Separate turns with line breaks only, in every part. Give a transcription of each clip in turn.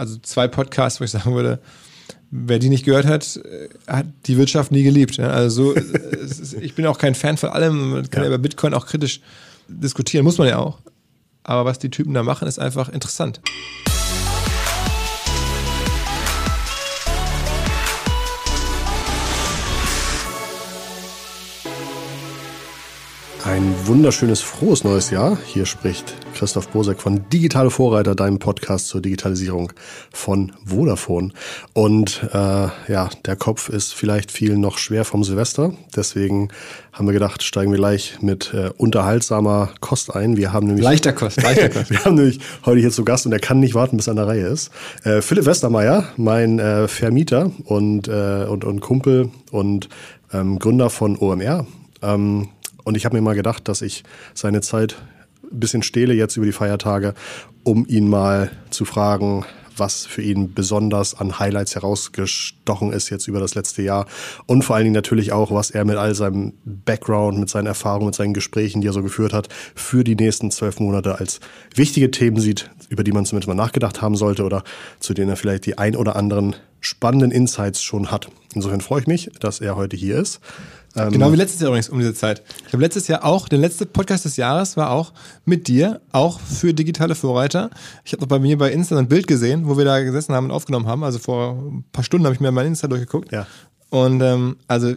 also zwei Podcasts, wo ich sagen würde, wer die nicht gehört hat, äh, hat die Wirtschaft nie geliebt. Ja? Also so, ist, ich bin auch kein Fan von allem. Man kann ja. über Bitcoin auch kritisch diskutieren, muss man ja auch. Aber was die Typen da machen, ist einfach interessant.
Ein wunderschönes, frohes neues Jahr. Hier spricht Christoph Bosek von Digitale Vorreiter, deinem Podcast zur Digitalisierung von Vodafone. Und äh, ja, der Kopf ist vielleicht vielen noch schwer vom Silvester. Deswegen haben wir gedacht, steigen wir gleich mit äh, unterhaltsamer Kost ein. Wir haben nämlich
leichter Kost, leichter Kost.
wir haben nämlich heute hier zu Gast und er kann nicht warten, bis er an der Reihe ist. Äh, Philipp Westermeier, mein äh, Vermieter und äh, und und Kumpel und ähm, Gründer von OMR. Ähm, und ich habe mir mal gedacht, dass ich seine Zeit bisschen stehle jetzt über die Feiertage, um ihn mal zu fragen, was für ihn besonders an Highlights herausgestochen ist jetzt über das letzte Jahr und vor allen Dingen natürlich auch, was er mit all seinem Background, mit seinen Erfahrungen, mit seinen Gesprächen, die er so geführt hat, für die nächsten zwölf Monate als wichtige Themen sieht, über die man zumindest mal nachgedacht haben sollte oder zu denen er vielleicht die ein oder anderen spannenden Insights schon hat. Insofern freue ich mich, dass er heute hier ist.
Ähm, genau wie letztes Jahr übrigens um diese Zeit. Ich habe letztes Jahr auch, der letzte Podcast des Jahres war auch mit dir, auch für digitale Vorreiter. Ich habe noch bei mir bei Insta ein Bild gesehen, wo wir da gesessen haben und aufgenommen haben. Also vor ein paar Stunden habe ich mir mein Insta durchgeguckt.
Ja.
Und ähm, also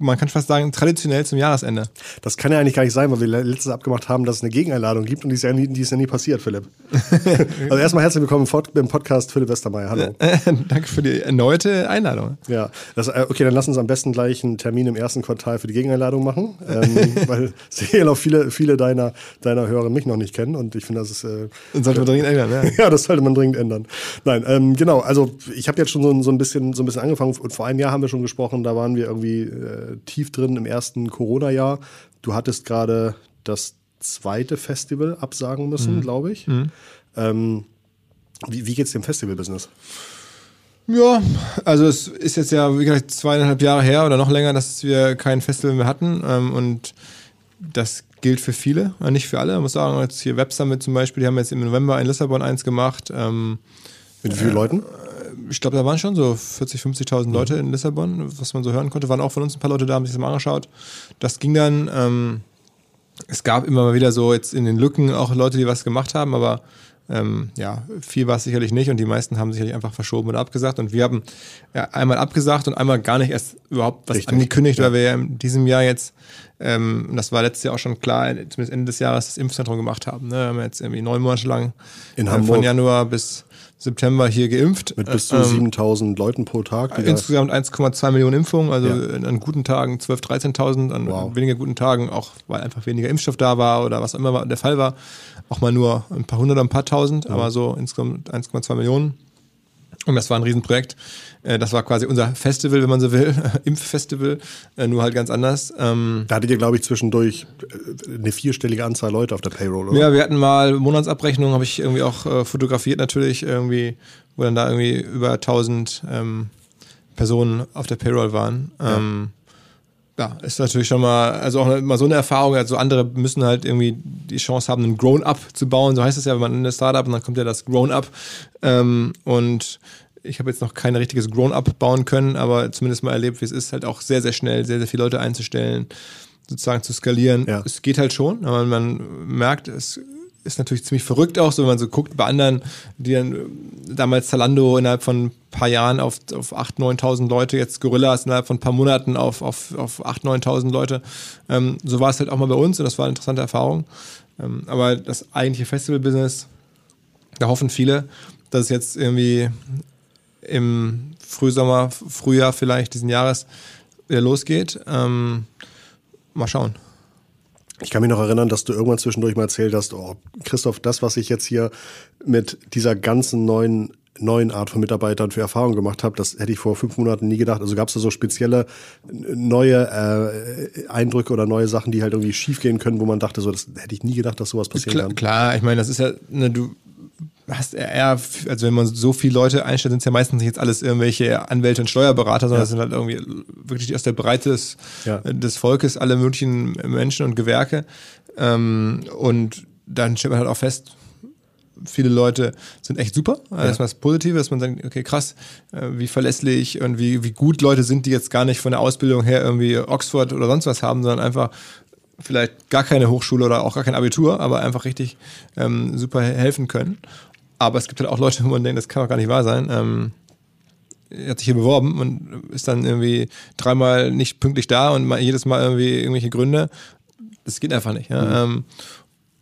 man kann fast sagen, traditionell zum Jahresende.
Das kann ja eigentlich gar nicht sein, weil wir letztes abgemacht haben, dass es eine Gegeneinladung gibt und die ist ja nie, ist ja nie passiert, Philipp. also erstmal herzlich willkommen im Podcast Philipp Westermeier. Hallo.
Danke für die erneute Einladung.
Ja, das, äh, okay, dann lass uns am besten gleich einen Termin im ersten Quartal für die Gegeneinladung machen, ähm, weil sicher noch viele, viele deiner, deiner Hörer mich noch nicht kennen und ich finde, das ist... Äh,
das sollte man dringend ändern, ja.
ja, das sollte man dringend ändern. Nein, ähm, genau, also ich habe jetzt schon so, so, ein bisschen, so ein bisschen angefangen und vor einem Jahr haben wir schon gesprochen, da waren wir irgendwie... Äh, tief drin im ersten Corona-Jahr. Du hattest gerade das zweite Festival absagen müssen, mhm. glaube ich. Mhm. Ähm, wie, wie geht's dem Festival-Business?
Ja, also es ist jetzt ja wie gesagt zweieinhalb Jahre her oder noch länger, dass wir kein Festival mehr hatten. Ähm, und das gilt für viele, nicht für alle. Ich muss sagen, jetzt hier Web Summit zum Beispiel, die haben jetzt im November in Lissabon eins gemacht. Ähm,
Mit wie vielen äh, Leuten?
Ich glaube, da waren schon so 40, 50.000 mhm. Leute in Lissabon, was man so hören konnte. Waren auch von uns ein paar Leute da, haben sich das mal angeschaut. Das ging dann, ähm, es gab immer mal wieder so jetzt in den Lücken auch Leute, die was gemacht haben, aber ähm, ja, viel war es sicherlich nicht und die meisten haben sicherlich einfach verschoben oder abgesagt. Und wir haben ja, einmal abgesagt und einmal gar nicht erst überhaupt was Richtig. angekündigt, weil wir ja in diesem Jahr jetzt, ähm, das war letztes Jahr auch schon klar, zumindest Ende des Jahres das Impfzentrum gemacht haben. Ne? Wir haben jetzt irgendwie neun Monate lang
in äh, Hamburg.
von Januar bis September hier geimpft.
Mit bis zu ähm, 7000 Leuten pro Tag.
Insgesamt 1,2 Millionen Impfungen, also ja. an guten Tagen 12.000, 13.000, an wow. weniger guten Tagen auch, weil einfach weniger Impfstoff da war oder was immer der Fall war, auch mal nur ein paar hundert, ein paar tausend, ja. aber so insgesamt 1,2 Millionen. Und das war ein Riesenprojekt. Äh, das war quasi unser Festival, wenn man so will, Impffestival, äh, nur halt ganz anders.
Ähm, da hattet ihr, glaube ich, zwischendurch äh, eine vierstellige Anzahl Leute auf der Payroll, oder?
Ja, wir hatten mal Monatsabrechnung, habe ich irgendwie auch fotografiert natürlich, irgendwie, wo dann da irgendwie über 1000 ähm, Personen auf der Payroll waren. Ja. Ähm, ja, ist natürlich schon mal, also auch mal so eine Erfahrung. Also andere müssen halt irgendwie die Chance haben, ein Grown-up zu bauen. So heißt es ja, wenn man in eine Startup und dann kommt ja das Grown-up. Ähm, und ich habe jetzt noch kein richtiges Grown-up bauen können, aber zumindest mal erlebt, wie es ist, halt auch sehr, sehr schnell, sehr, sehr viele Leute einzustellen, sozusagen zu skalieren. Ja. Es geht halt schon, aber man merkt, es ist natürlich ziemlich verrückt auch, so wenn man so guckt bei anderen, die dann äh, damals Zalando innerhalb von ein paar Jahren auf, auf 8.000, 9.000 Leute, jetzt Gorillas innerhalb von ein paar Monaten auf, auf, auf 8.000, 9.000 Leute. Ähm, so war es halt auch mal bei uns und das war eine interessante Erfahrung. Ähm, aber das eigentliche Festival-Business, da hoffen viele, dass es jetzt irgendwie im Frühsommer, Frühjahr vielleicht diesen Jahres wieder losgeht. Ähm, mal schauen.
Ich kann mich noch erinnern, dass du irgendwann zwischendurch mal erzählt hast, oh, Christoph, das, was ich jetzt hier mit dieser ganzen neuen neuen Art von Mitarbeitern für Erfahrungen gemacht habe, das hätte ich vor fünf Monaten nie gedacht. Also gab es da so spezielle neue äh, Eindrücke oder neue Sachen, die halt irgendwie schiefgehen können, wo man dachte, so das hätte ich nie gedacht, dass sowas passieren
klar,
kann.
Klar, ich meine, das ist ja, ne, du hast eher, also wenn man so viele Leute einstellt, sind es ja meistens nicht jetzt alles irgendwelche Anwälte und Steuerberater, sondern ja. sind halt irgendwie wirklich aus der Breite des, ja. des Volkes alle möglichen Menschen und Gewerke. Ähm, und dann stellt man halt auch fest, viele Leute sind echt super. Also Erstmal das Positive, dass man sagt, okay, krass, äh, wie verlässlich und wie, wie gut Leute sind, die jetzt gar nicht von der Ausbildung her irgendwie Oxford oder sonst was haben, sondern einfach vielleicht gar keine Hochschule oder auch gar kein Abitur, aber einfach richtig ähm, super helfen können. Aber es gibt halt auch Leute, wo man denkt, das kann doch gar nicht wahr sein. Ähm, er hat sich hier beworben und ist dann irgendwie dreimal nicht pünktlich da und mal, jedes Mal irgendwie irgendwelche Gründe. Das geht einfach nicht. Ja? Mhm. Ähm,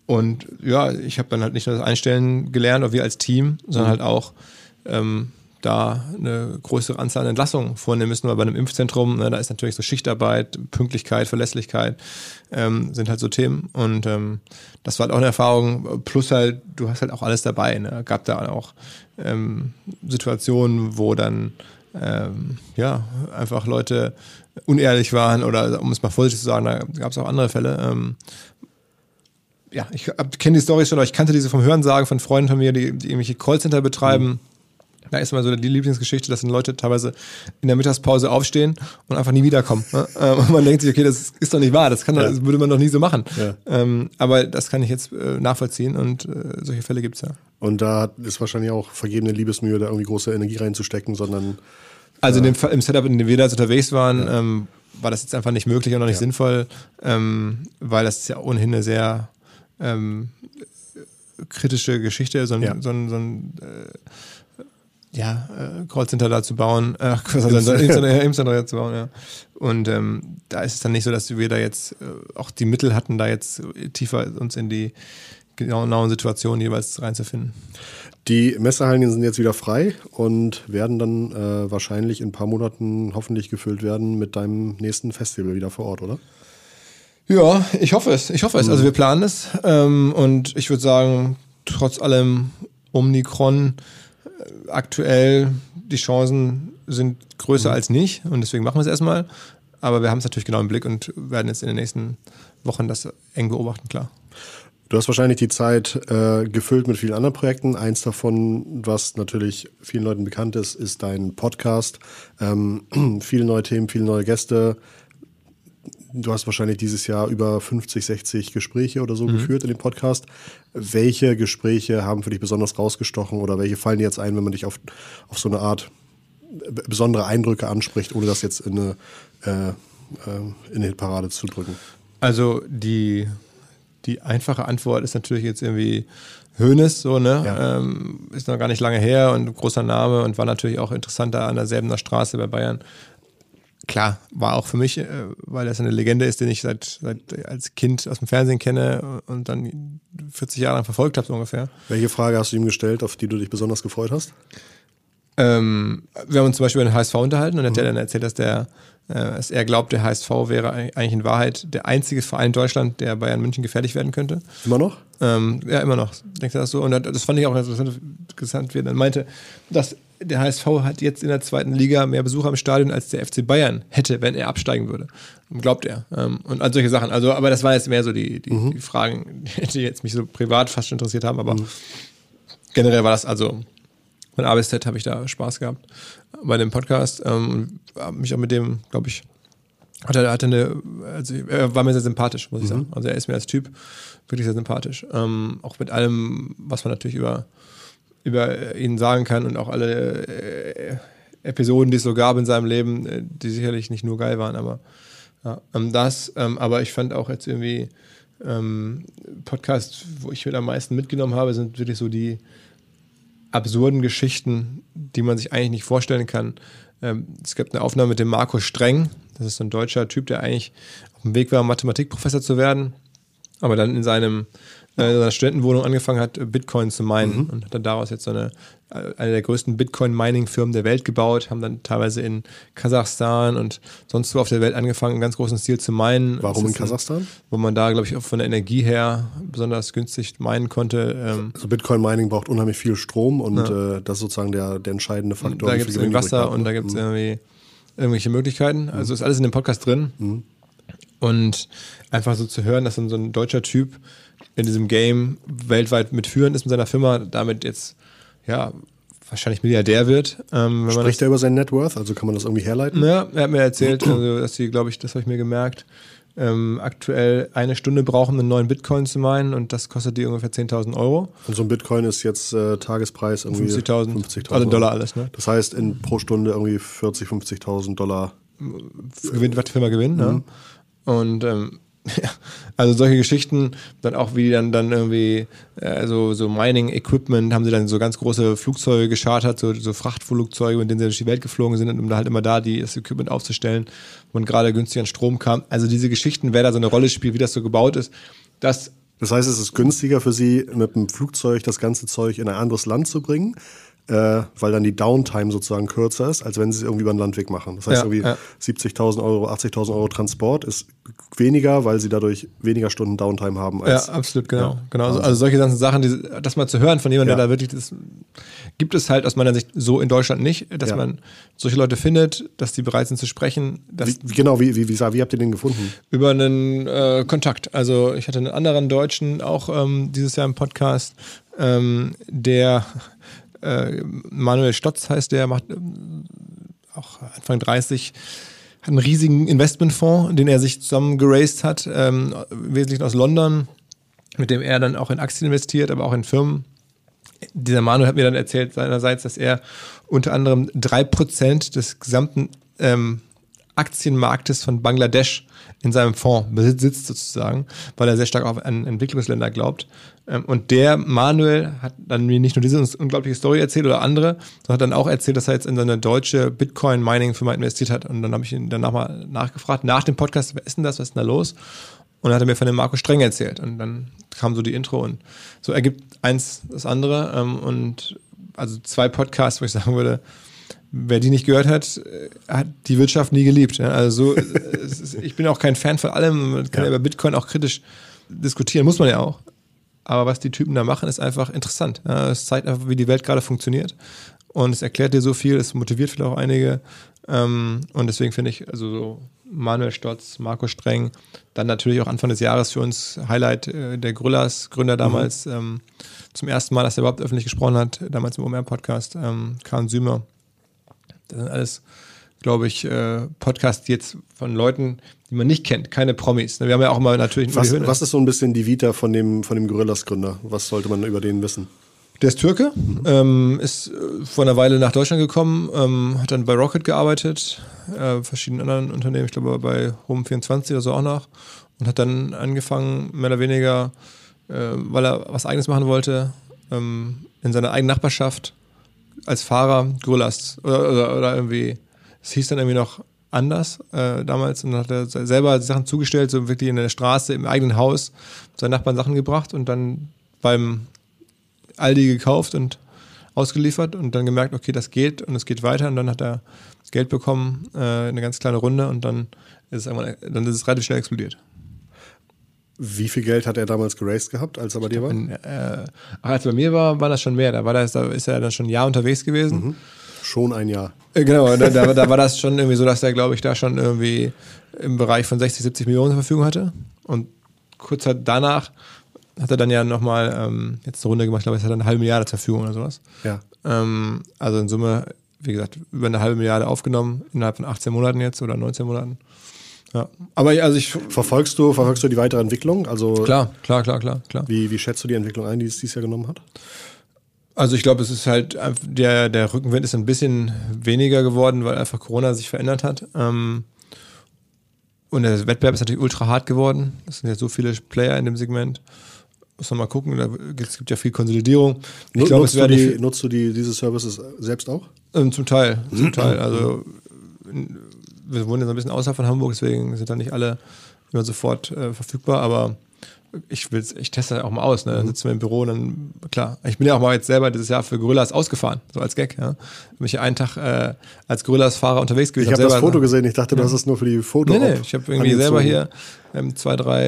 und ja, ich habe dann halt nicht nur das Einstellen gelernt, oder wir als Team, sondern mhm. halt auch ähm, da eine größere Anzahl an Entlassungen vornehmen müssen, weil bei einem Impfzentrum, ne, da ist natürlich so Schichtarbeit, Pünktlichkeit, Verlässlichkeit, ähm, sind halt so Themen. Und ähm, das war halt auch eine Erfahrung. Plus halt, du hast halt auch alles dabei. Ne? Gab da auch ähm, Situationen, wo dann ähm, ja einfach Leute unehrlich waren oder um es mal vorsichtig zu sagen, da gab es auch andere Fälle, ähm, ja, ich kenne die Story schon, aber ich kannte diese vom Hörensagen von Freunden von mir, die, die irgendwelche Callcenter betreiben. Mhm. Da ist immer so die Lieblingsgeschichte, dass dann Leute teilweise in der Mittagspause aufstehen und einfach nie wiederkommen. Ne? Ähm, und man denkt sich, okay, das ist doch nicht wahr, das, kann ja. das würde man doch nie so machen. Ja. Ähm, aber das kann ich jetzt äh, nachvollziehen und äh, solche Fälle gibt es ja.
Und da ist wahrscheinlich auch vergebene Liebesmühe, da irgendwie große Energie reinzustecken, sondern.
Also in dem, im Setup, in dem wir da jetzt unterwegs waren, ja. ähm, war das jetzt einfach nicht möglich und auch nicht sinnvoll, ähm, weil das ist ja ohnehin eine sehr kritische Geschichte, so ein, so ein, so ein äh, ja, äh, Callcenter da zu bauen, äh, Impfcenter zu bauen, ja. Und ähm, da ist es dann nicht so, dass wir da jetzt äh, auch die Mittel hatten, da jetzt tiefer uns in die genauen Situationen jeweils reinzufinden.
Die Messehallen sind jetzt wieder frei und werden dann äh, wahrscheinlich in ein paar Monaten hoffentlich gefüllt werden mit deinem nächsten Festival wieder vor Ort, oder?
Ja, ich hoffe es. Ich hoffe es. Also wir planen es. Ähm, und ich würde sagen, trotz allem Omikron äh, aktuell die Chancen sind größer mhm. als nicht. Und deswegen machen wir es erstmal. Aber wir haben es natürlich genau im Blick und werden jetzt in den nächsten Wochen das eng beobachten, klar.
Du hast wahrscheinlich die Zeit äh, gefüllt mit vielen anderen Projekten. Eins davon, was natürlich vielen Leuten bekannt ist, ist dein Podcast. Ähm, viele neue Themen, viele neue Gäste, du hast wahrscheinlich dieses Jahr über 50, 60 Gespräche oder so mhm. geführt in dem Podcast. Welche Gespräche haben für dich besonders rausgestochen oder welche fallen dir jetzt ein, wenn man dich auf, auf so eine Art besondere Eindrücke anspricht, ohne das jetzt in eine, äh, äh in eine Hitparade zu drücken?
Also die, die einfache Antwort ist natürlich jetzt irgendwie Hönes, so, ne? Ja. Ähm, ist noch gar nicht lange her und großer Name und war natürlich auch interessanter an derselben Straße bei Bayern klar, war auch für mich, äh, weil das eine Legende ist, den ich seit, seit als Kind aus dem Fernsehen kenne und dann 40 Jahre lang verfolgt habe, so ungefähr.
Welche Frage hast du ihm gestellt, auf die du dich besonders gefreut hast?
Ähm, wir haben uns zum Beispiel über den HSV unterhalten und mhm. hat er dann erzählt, dass der dass er glaubt, der HSV wäre eigentlich in Wahrheit der einzige Verein in Deutschland, der Bayern München gefährlich werden könnte.
Immer noch?
Ähm, ja, immer noch. Denkt er das so? Und das fand ich auch interessant, wie er dann meinte, dass der HSV hat jetzt in der zweiten Liga mehr Besucher im Stadion als der FC Bayern hätte, wenn er absteigen würde. Glaubt er. Ähm, und all solche Sachen. Also, aber das waren jetzt mehr so die, die, mhm. die Fragen, die jetzt mich so privat fast schon interessiert haben. Aber mhm. generell war das also von A bis Z habe ich da Spaß gehabt bei dem Podcast. Ähm, mich auch mit dem, glaube ich, hat er hatte eine, also er war mir sehr sympathisch, muss ich mhm. sagen. Also er ist mir als Typ wirklich sehr sympathisch. Ähm, auch mit allem, was man natürlich über über ihn sagen kann und auch alle äh, Episoden, die es so gab in seinem Leben, äh, die sicherlich nicht nur geil waren, aber ja, ähm, das. Ähm, aber ich fand auch jetzt irgendwie ähm, Podcasts, wo ich mit am meisten mitgenommen habe, sind wirklich so die absurden Geschichten, die man sich eigentlich nicht vorstellen kann. Ähm, es gibt eine Aufnahme mit dem Markus Streng. Das ist so ein deutscher Typ, der eigentlich auf dem Weg war, Mathematikprofessor zu werden, aber dann in seinem äh, in seiner Studentenwohnung angefangen hat, Bitcoin zu meinen mhm. und hat dann daraus jetzt so eine, eine der größten Bitcoin-Mining-Firmen der Welt gebaut, haben dann teilweise in Kasachstan und sonst wo auf der Welt angefangen, in ganz großen Stil zu meinen.
Warum in Kasachstan?
Ein, wo man da, glaube ich, auch von der Energie her besonders günstig meinen konnte.
Ähm also Bitcoin-Mining braucht unheimlich viel Strom und ja. äh, das ist sozusagen der, der entscheidende Faktor.
Da gibt es irgendwie Wasser und da gibt es mhm. irgendwie irgendwelche Möglichkeiten. Also ist alles in dem Podcast drin. Mhm. Und einfach so zu hören, dass dann so ein deutscher Typ in diesem Game weltweit mitführend ist mit seiner Firma, damit jetzt ja wahrscheinlich Milliardär wird.
Ähm, Spricht er über sein Net Worth? Also kann man das irgendwie herleiten?
Ja, er hat mir erzählt, also, dass sie, glaube ich, das habe ich mir gemerkt, ähm, aktuell eine Stunde brauchen, um einen neuen Bitcoin zu meinen und das kostet die ungefähr 10.000 Euro.
Und so ein Bitcoin ist jetzt äh, Tagespreis irgendwie
50.000.
50
also Dollar alles, ne?
Das heißt in pro Stunde irgendwie 40, 50.000 Dollar.
Gewinnt, was die Firma gewinnt, ne? Und ähm, ja, also solche Geschichten, dann auch wie dann, dann irgendwie, äh, so, Mining-Equipment, haben sie dann so ganz große Flugzeuge geschartert, so, so Frachtflugzeuge, mit denen sie durch die Welt geflogen sind, um da halt immer da die, das Equipment aufzustellen, wo gerade günstig an Strom kam. Also diese Geschichten, wer da so eine Rolle spielt, wie das so gebaut ist, das
Das heißt, es ist günstiger für sie, mit dem Flugzeug das ganze Zeug in ein anderes Land zu bringen, äh, weil dann die Downtime sozusagen kürzer ist, als wenn sie es irgendwie über den Landweg machen. Das heißt,
Ja,
irgendwie
ja.
70.000 Euro, 80.000 Euro Transport ist weniger, weil sie dadurch weniger Stunden Downtime haben.
Ja,
Als,
absolut, genau.
Ja,
genau. Also, also solche ganzen Sachen, die, das mal zu hören von jemandem, der
Ja.
da wirklich das gibt es halt aus meiner Sicht so in Deutschland nicht, dass
Ja.
man solche Leute findet, dass die bereit sind zu sprechen,
wie, genau, wie, wie, wie, wie habt ihr den gefunden?
über einen äh, Kontakt. Also ich hatte einen anderen Deutschen auch ähm, dieses Jahr im Podcast, ähm, der äh, Manuel Stotz heißt, der macht ähm, auch Anfang 30 hat einen riesigen Investmentfonds, den er sich zusammen geraced hat, ähm, im Wesentlichen aus London, mit dem er dann auch in Aktien investiert, aber auch in Firmen. Dieser Manuel hat mir dann erzählt seinerseits, dass er unter anderem drei Prozent des gesamten ähm, Aktienmarktes von Bangladesch in seinem Fonds besitzt sozusagen, weil er sehr stark auf an Entwicklungsländer glaubt. Ähm, Und der Manuel hat dann mir nicht nur diese unglaubliche Story erzählt oder andere, sondern hat dann auch erzählt, dass er jetzt in so eine deutsche Bitcoin-Mining-Firma investiert hat. Und dann habe ich ihn danach mal nachgefragt, nach dem Podcast, wer ist denn das, was ist denn da los? Und dann hat er mir von dem Marco Streng erzählt. Und dann kam so die Intro und so ergibt eins das andere. Ähm, Und also zwei Podcasts, wo ich sagen würde, wer die nicht gehört hat, äh, hat die Wirtschaft nie geliebt. Also so, es ist, ich bin auch kein Fan von allem. Man kann ja. Über Bitcoin auch kritisch diskutieren, muss man ja auch. Aber was die Typen da machen, ist einfach interessant. Es zeigt einfach, wie die Welt gerade funktioniert. Und es erklärt dir so viel, es motiviert vielleicht auch einige. Ähm, und deswegen finde ich, also so Manuel Stotz, Marco Streng, dann natürlich auch Anfang des Jahres für uns Highlight äh, der Grüllers, Gründer damals, ähm, zum ersten Mal, dass er überhaupt öffentlich gesprochen hat, damals im OMR-Podcast, ähm, Karl Sümer. Das sind alles, glaube ich, äh, Podcasts jetzt von Leuten, die man nicht kennt, keine Promis. Wir haben ja auch immer natürlich
Was, was ist so ein bisschen die Vita von dem, von dem Gorillas-Gründer? Was sollte man über den wissen?
Der ist Türke, ähm, ist äh, vor einer Weile nach Deutschland gekommen, ähm, hat dann bei Rocket gearbeitet, äh, verschiedenen anderen Unternehmen, ich glaube bei Home24 oder so auch noch, und hat dann angefangen, mehr oder weniger, äh, weil er was Eigenes machen wollte, ähm, in seiner eigenen Nachbarschaft als Fahrer Gorillas oder, oder, oder irgendwie, es hieß dann irgendwie noch anders äh, damals und hat er selber Sachen zugestellt, so wirklich in der Straße, im eigenen Haus, seinen Nachbarn Sachen gebracht und dann beim Aldi gekauft und ausgeliefert und dann gemerkt, okay, das geht und es geht weiter und dann hat er Geld bekommen, äh, eine ganz kleine Runde und dann ist es dann ist es relativ schnell explodiert.
Wie viel Geld hat er damals geraced gehabt, als er bei dir war?
Und, äh, ach, als er bei mir war, war das schon mehr. Da war das, da ist er dann schon ein Jahr unterwegs gewesen.
Schon ein Jahr.
Äh, Genau, da, da, da war das schon irgendwie so, dass er, glaube ich, da schon irgendwie im Bereich von 60, 70 Millionen zur Verfügung hatte. Und kurz danach hat er dann ja nochmal ähm, jetzt eine Runde gemacht, ich glaube, es hat er eine halbe Milliarde zur Verfügung oder sowas.
Ja.
Ähm, also in Summe, wie gesagt, über eine halbe Milliarde aufgenommen, innerhalb von 18 Monaten jetzt oder 19 Monaten. Ja. Aber also ich.
Verfolgst du, verfolgst du die weitere Entwicklung? Also
Klar, klar, klar, klar, klar.
Wie, wie schätzt du die Entwicklung ein, die es dieses Jahr genommen hat?
Also ich glaube, es ist halt, der, der Rückenwind ist ein bisschen weniger geworden, weil einfach Corona sich verändert hat. Ähm, und der Wettbewerb ist natürlich ultra hart geworden. Es sind ja so viele Player in dem Segment. Muss man mal gucken, da gibt- es gibt ja viel Konsolidierung. Ich glaube,
nutzt, du
die,
nutzt du die, diese Services selbst auch?
Ähm, zum Teil, zum Teil. Also wir wohnen jetzt ein bisschen außerhalb von Hamburg, deswegen sind da nicht alle immer sofort äh, verfügbar, aber ich will's, ich teste das auch mal aus. Ne? Dann sitzen wir im Büro und dann, klar. Ich bin ja auch mal jetzt selber dieses Jahr für Gorillas ausgefahren, so als Gag. Ja? Bin ich einen Tag äh, als Gorillas-Fahrer unterwegs gewesen.
Ich habe das
selber-
Foto gesehen, ich dachte, du hast es nur für die Foto.
Nee, nee, ich habe irgendwie
angezogen.
selber hier ähm, zwei, drei,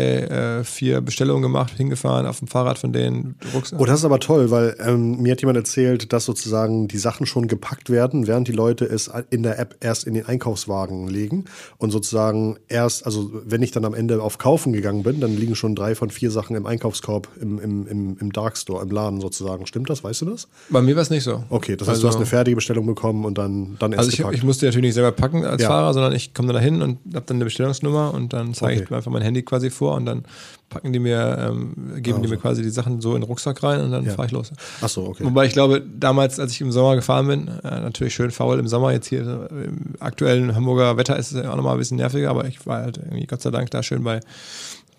äh, vier Bestellungen gemacht, hingefahren auf dem Fahrrad von denen. Rucksack.
Oh, das ist aber toll, weil ähm, mir hat jemand erzählt, dass sozusagen die Sachen schon gepackt werden, während die Leute es in der App erst in den Einkaufswagen legen und sozusagen erst, also wenn ich dann am Ende auf Kaufen gegangen bin, dann liegen schon drei von vier Sachen im Einkaufskorb, im, im, im, im Darkstore, im Laden sozusagen. Stimmt das? Weißt du das?
Bei mir war es nicht so.
Okay, das heißt, also, du hast eine fertige Bestellung bekommen und dann, dann erst
Also ich, ich musste natürlich nicht selber packen als
Ja.
Fahrer, sondern ich komme da hin und habe dann eine Bestellungsnummer und dann zeige
Okay.
ich einfach mein Handy quasi vor und dann packen die mir, ähm, geben die mir quasi die Sachen so in den Rucksack rein und dann
Ja.
fahre ich los.
Ach so, okay.
Wobei ich glaube, damals, als ich im Sommer gefahren bin, äh, natürlich schön faul im Sommer, jetzt hier äh, im aktuellen Hamburger Wetter ist es auch nochmal ein bisschen nerviger, aber ich war halt irgendwie Gott sei Dank da schön bei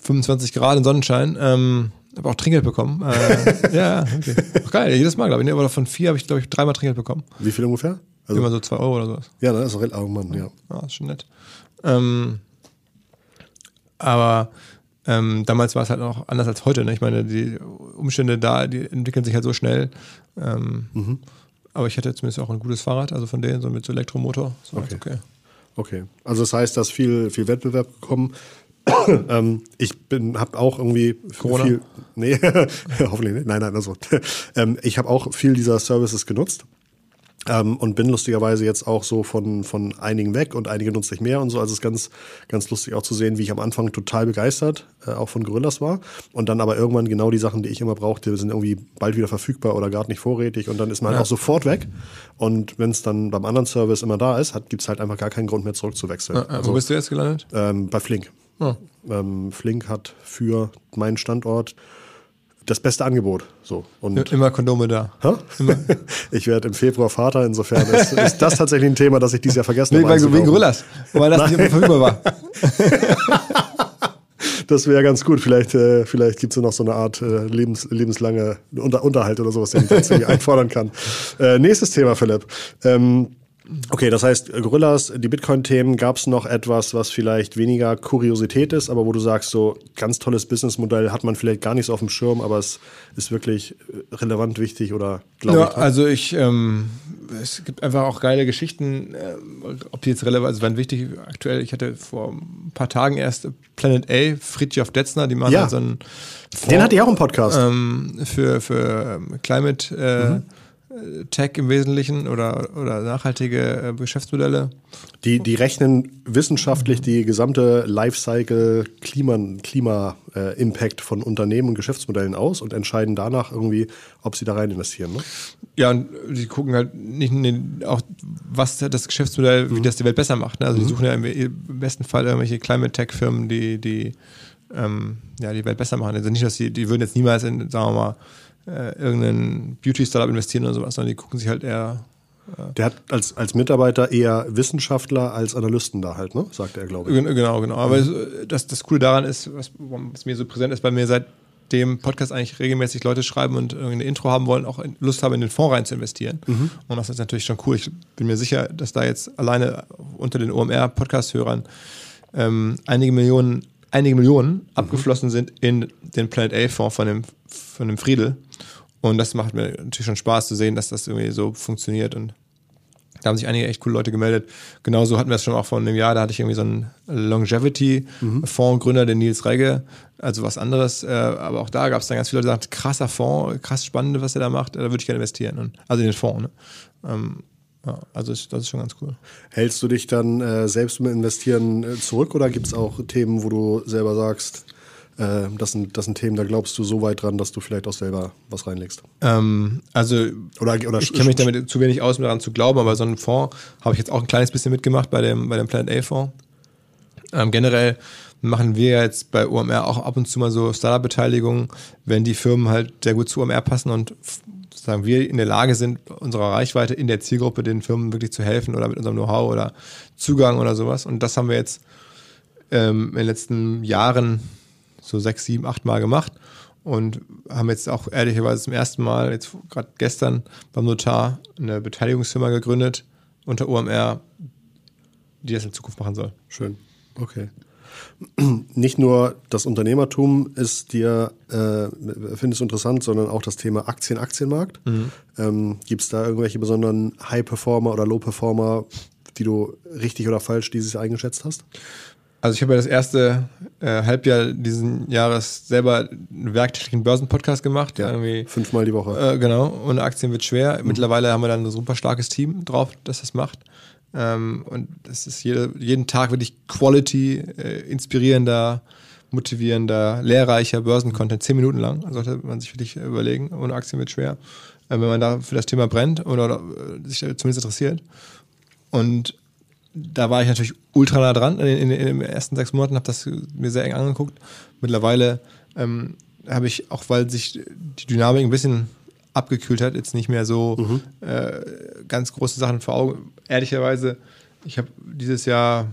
25 Grad und Sonnenschein. Ähm, habe auch Trinkgeld bekommen. Äh, ja, okay. Auch geil, jedes Mal, glaube ich. ne? Aber von vier habe ich, glaube ich, dreimal Trinkgeld bekommen.
Wie viel ungefähr? Also,
Immer so zwei Euro oder sowas.
ja, das ist auch, oh Mann, ja.
Ja, ist schon nett. Ähm, aber ähm, damals war es halt auch anders als heute. Ne? Ich meine, die Umstände da, die entwickeln sich halt so schnell. Ähm,
Mhm.
Aber ich hatte zumindest auch ein gutes Fahrrad, also von denen, so mit so Elektromotor. So
Okay.
okay.
Okay. Also das heißt, da ist viel, viel Wettbewerb gekommen. ähm, ich bin, habe auch irgendwie
Corona?
viel, nee, hoffentlich nicht, nein, nein, also, ähm, ich habe auch viel dieser Services genutzt. Ähm, und bin lustigerweise jetzt auch so von, von einigen weg und einige nutze ich mehr und so. Also es ist ganz, ganz lustig auch zu sehen, wie ich am Anfang total begeistert äh, auch von Gorillas war. Und dann aber irgendwann genau die Sachen, die ich immer brauchte, sind irgendwie bald wieder verfügbar oder gar nicht vorrätig. Und dann ist man halt auch sofort weg. Und wenn es dann beim anderen Service immer da ist, gibt es halt einfach gar keinen Grund mehr zurückzuwechseln.
Äh,
also,
Wo bist du jetzt gelandet?
ähm, bei Flink.
Oh.
Ähm, Flink hat für meinen Standort das beste Angebot. So. Und
Immer Kondome da.
Hä? Ich werde im Februar Vater, insofern ist, ist das tatsächlich ein Thema, das ich dieses Jahr vergessen habe.
wegen. Gorillas. Weil das nicht immer verfügbar war.
Das wäre ganz gut. Vielleicht, äh, vielleicht gibt es noch so eine Art äh, lebens, lebenslange Unter Unterhalt oder sowas, den ich irgendwie einfordern kann. Äh, nächstes Thema, Philipp. Ähm, okay, das heißt, Gorillas, die Bitcoin-Themen, gab es noch etwas, was vielleicht weniger Kuriosität ist, aber wo du sagst, so ganz tolles Businessmodell hat man vielleicht gar nicht so auf dem Schirm, aber es ist wirklich äh, relevant, wichtig oder glaube
Ja,
ich.
also ich, ähm, es gibt einfach auch geile Geschichten, ähm, ob die jetzt relevant, also waren wichtig aktuell. Ich hatte vor ein paar Tagen erst Planet A, Fritjof Detzner, die machen
Ja.
halt so einen
Den hatte ich auch im Podcast.
ähm, für, für ähm, Climate äh,
Mhm.
Tech im Wesentlichen oder, oder nachhaltige äh, Geschäftsmodelle.
Die, die rechnen wissenschaftlich die gesamte Lifecycle Klima, Klima äh, Impact von Unternehmen und Geschäftsmodellen aus und entscheiden danach irgendwie, ob sie da rein investieren. Ne?
Ja, und die gucken halt nicht den, auch, was das Geschäftsmodell,
Mhm.
wie das die Welt besser macht. Ne? Also die suchen ja im, im besten Fall irgendwelche Climate Tech-Firmen, die, die ähm, ja, die Welt besser machen. Also nicht, dass die, die würden jetzt niemals in, sagen wir mal, äh, irgendeinen Beauty-Startup investieren oder sowas, sondern die gucken sich halt eher
Der hat als, als Mitarbeiter eher Wissenschaftler als Analysten da halt, ne? sagt er, glaube ich.
Gen- Genau, genau. Aber äh, das, das Coole daran ist, was, was mir so präsent ist, bei mir seit dem Podcast eigentlich regelmäßig Leute schreiben und irgendeine Intro haben wollen, auch Lust haben, in den Fonds rein zu investieren. Und das ist natürlich schon cool. Ich bin mir sicher, dass da jetzt alleine unter den OMR-Podcast-Hörern ähm, einige Millionen, einige Millionen abgeflossen sind in den Planet A-Fonds von dem, von dem Friedel. Und das macht mir natürlich schon Spaß zu sehen, dass das irgendwie so funktioniert und da haben sich einige echt coole Leute gemeldet. Genauso hatten wir es schon auch vor einem Jahr. Da hatte ich irgendwie so einen Longevity-Fonds-Gründer, den Nils Regge. Also was anderes. Äh, aber auch da gab es dann ganz viele Leute, die sagten, krasser Fonds, krass spannend, was er da macht. Da würde ich gerne investieren. Und, also in den Fonds. Ne? Ähm, ja, also ist, das ist schon ganz cool.
Hältst du dich dann äh, selbst mit Investieren äh, zurück oder gibt es auch Themen, wo du selber sagst, äh, das, sind, das sind Themen, da glaubst du so weit dran, dass du vielleicht auch selber was reinlegst?
Ähm, also
Oder, oder
ich kenne mich damit zu wenig aus, um daran zu glauben, aber so einen Fonds habe ich jetzt auch ein kleines bisschen mitgemacht bei dem, bei dem Planet A-Fonds. Ähm, generell machen wir jetzt bei OMR auch ab und zu mal so Startup-Beteiligungen, wenn die Firmen halt sehr gut zu OMR passen und f- sagen wir in der Lage sind, unserer Reichweite in der Zielgruppe den Firmen wirklich zu helfen oder mit unserem Know-how oder Zugang oder sowas. Und das haben wir jetzt ähm, in den letzten Jahren so sechs, sieben, acht Mal gemacht und haben jetzt auch ehrlicherweise zum ersten Mal, jetzt gerade gestern beim Notar, eine Beteiligungsfirma gegründet unter OMR, die das in Zukunft machen soll.
Schön. Okay. Nicht nur das Unternehmertum ist dir, äh, findest du interessant, sondern auch das Thema Aktien, Aktienmarkt. Ähm, Gibt es da irgendwelche besonderen High-Performer oder Low-Performer, die du richtig oder falsch dieses eingeschätzt hast?
Also ich habe ja das erste äh, Halbjahr diesen Jahres selber einen werktäglichen Börsenpodcast gemacht. Irgendwie,
Fünfmal die Woche.
äh, genau, ohne Aktien wird schwer. Mittlerweile haben wir dann ein super starkes Team drauf, das das macht. Ähm, und das ist jede, jeden Tag wirklich Quality, äh, inspirierender motivierender, lehrreicher Börsencontent, zehn Minuten lang. Sollte man sich wirklich überlegen. Ohne Aktien wird schwer. Äh, wenn man da für das Thema brennt oder, oder äh, sich zumindest interessiert. Und da war ich natürlich ultra nah dran in, in, in den ersten sechs Monaten, habe das mir sehr eng angeguckt. Mittlerweile ähm, habe ich, auch weil sich die Dynamik ein bisschen abgekühlt hat, jetzt nicht mehr so mhm. äh, ganz große Sachen vor Augen. Ehrlicherweise, ich habe dieses Jahr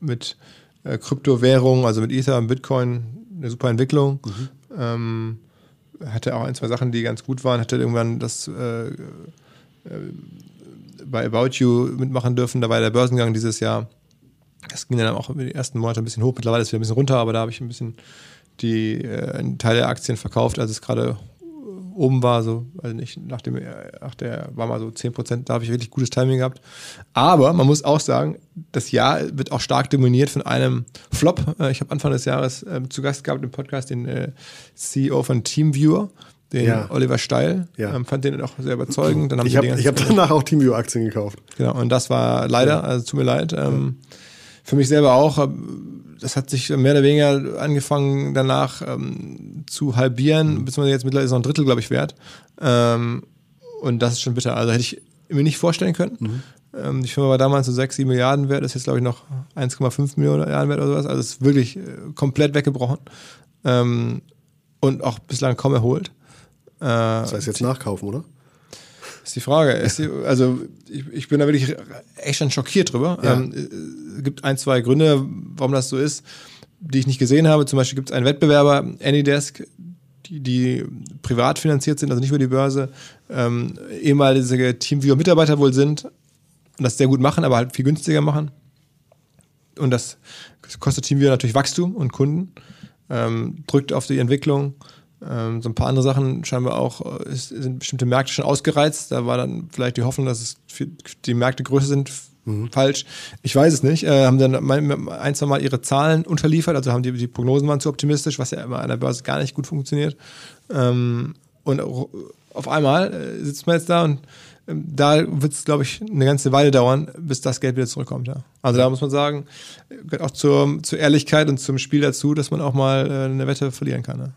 mit äh, Kryptowährungen, also mit Ether und Bitcoin, eine super Entwicklung. Mhm. Ähm, hatte auch ein, zwei Sachen, die ganz gut waren. Hatte irgendwann das äh, äh, bei About You mitmachen dürfen. Da war der Börsengang dieses Jahr. Das ging dann auch über die ersten Monate ein bisschen hoch. Mittlerweile ist es wieder ein bisschen runter, aber da habe ich ein bisschen die äh, einen Teil der Aktien verkauft, als es gerade oben war, so, also nicht nach dem, nach der war mal so 10 Prozent, da habe ich wirklich gutes Timing gehabt. Aber man muss auch sagen, das Jahr wird auch stark dominiert von einem Flop. Äh, ich habe Anfang des Jahres äh, zu Gast gehabt im Podcast den äh, CEO von Teamviewer, den ja. Oliver Steil. Ja. Ähm, fand den auch sehr überzeugend. Dann haben
ich habe hab danach auch Teamviewer-Aktien gekauft.
Genau, und das war leider, also tut mir leid. Ähm, ja. Für mich selber auch das hat sich mehr oder weniger angefangen danach ähm, zu halbieren, mhm. beziehungsweise jetzt mittlerweile ist noch ein Drittel, glaube ich, wert. Ähm, und das ist schon bitter. Also hätte ich mir nicht vorstellen können. Mhm. Ähm, die Firma war damals so 6, 7 Milliarden wert, ist jetzt, glaube ich, noch 1,5 Milliarden wert oder sowas. Also ist wirklich äh, komplett weggebrochen. Ähm, und auch bislang kaum erholt.
Äh, das heißt jetzt nachkaufen, oder?
ist die Frage. Ist die, also ich, ich, bin da wirklich echt schon schockiert drüber. Ja. Ähm, es gibt ein, zwei Gründe, warum das so ist, die ich nicht gesehen habe. Zum Beispiel gibt es einen Wettbewerber, Anydesk, die, die privat finanziert sind, also nicht über die Börse, ähm, ehemalige Teamviewer-Mitarbeiter wohl sind und das sehr gut machen, aber halt viel günstiger machen. Und das kostet Teamviewer natürlich Wachstum und Kunden, ähm, drückt auf die Entwicklung ähm, so ein paar andere Sachen scheinbar auch, äh, ist, sind bestimmte Märkte schon ausgereizt. Da war dann vielleicht die Hoffnung, dass es für die Märkte größer sind, mhm. falsch. Ich weiß es nicht. Äh, haben dann ein, zwei Mal ihre Zahlen unterliefert, also haben die, die Prognosen waren zu optimistisch, was ja immer an der Börse gar nicht gut funktioniert. Ähm, und auf einmal äh, sitzt man jetzt da und ähm, da wird es, glaube ich, eine ganze Weile dauern, bis das Geld wieder zurückkommt. Ja. Also da muss man sagen, gehört auch zur, zur Ehrlichkeit und zum Spiel dazu, dass man auch mal äh, eine Wette verlieren kann. Ne?